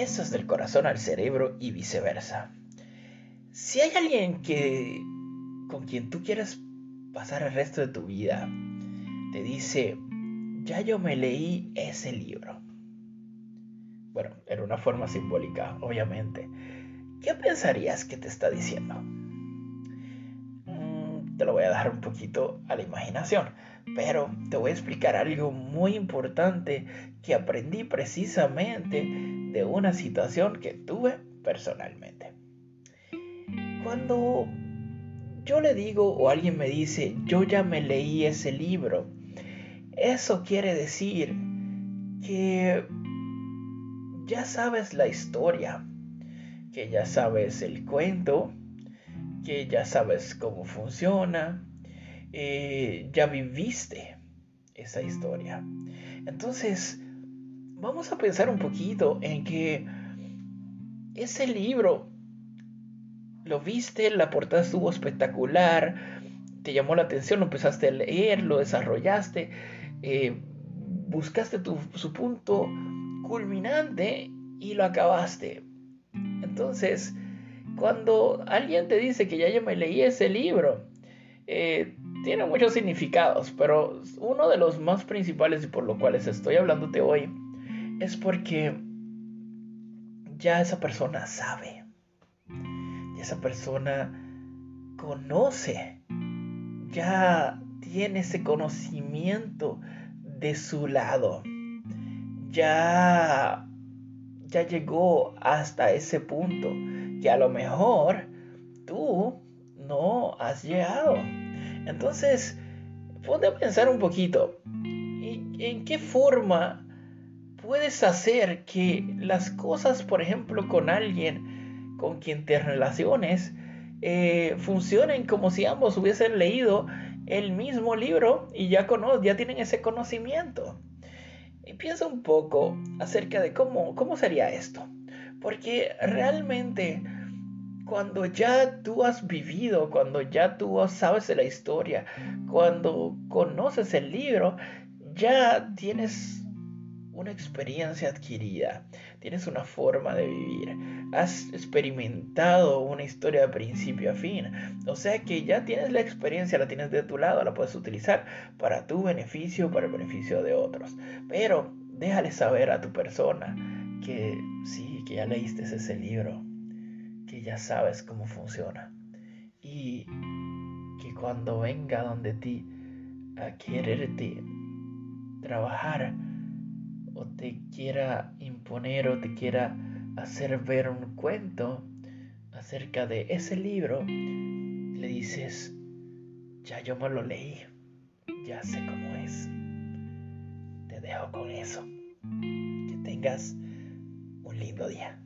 eso es del corazón al cerebro y viceversa. Si hay alguien que con quien tú quieres pasar el resto de tu vida, te dice, ya yo me leí ese libro. Bueno, en una forma simbólica, obviamente. ¿Qué pensarías que te está diciendo? Te lo voy a dejar un poquito a la imaginación, pero te voy a explicar algo muy importante que aprendí precisamente de una situación que tuve personalmente. Cuando yo le digo o alguien me dice, yo ya me leí ese libro, eso quiere decir que ya sabes la historia, que ya sabes el cuento, que ya sabes cómo funciona, eh, ya viviste esa historia. Entonces, vamos a pensar un poquito en que ese libro lo viste, la portada estuvo espectacular, te llamó la atención, lo empezaste a leer, lo desarrollaste, eh, buscaste tu, su punto culminante y lo acabaste. Entonces, cuando alguien te dice que ya yo me leí ese libro, eh, tiene muchos significados, pero uno de los más principales y por lo cuales estoy hablándote hoy es porque ya esa persona sabe esa persona conoce, ya tiene ese conocimiento de su lado, ya, ya llegó hasta ese punto que a lo mejor tú no has llegado. Entonces, ponte a pensar un poquito, ¿en qué forma puedes hacer que las cosas, por ejemplo, con alguien, con quien te relaciones eh, funcionen como si ambos hubiesen leído el mismo libro y ya, tienen ese conocimiento. Y piensa un poco acerca de cómo, cómo sería esto. Porque realmente cuando ya tú has vivido, cuando ya tú sabes de la historia, cuando conoces el libro, ya tienes una experiencia adquirida, tienes una forma de vivir, has experimentado una historia de principio a fin, o sea que ya tienes la experiencia, la tienes de tu lado, la puedes utilizar para tu beneficio, para el beneficio de otros, pero déjale saber a tu persona que sí, que ya leíste ese libro, que ya sabes cómo funciona. Y que cuando venga donde ti a quererte trabajar, o te quiera imponer o te quiera hacer ver un cuento acerca de ese libro, le dices, ya yo me lo leí, ya sé cómo es. Te dejo con eso. Que tengas un lindo día.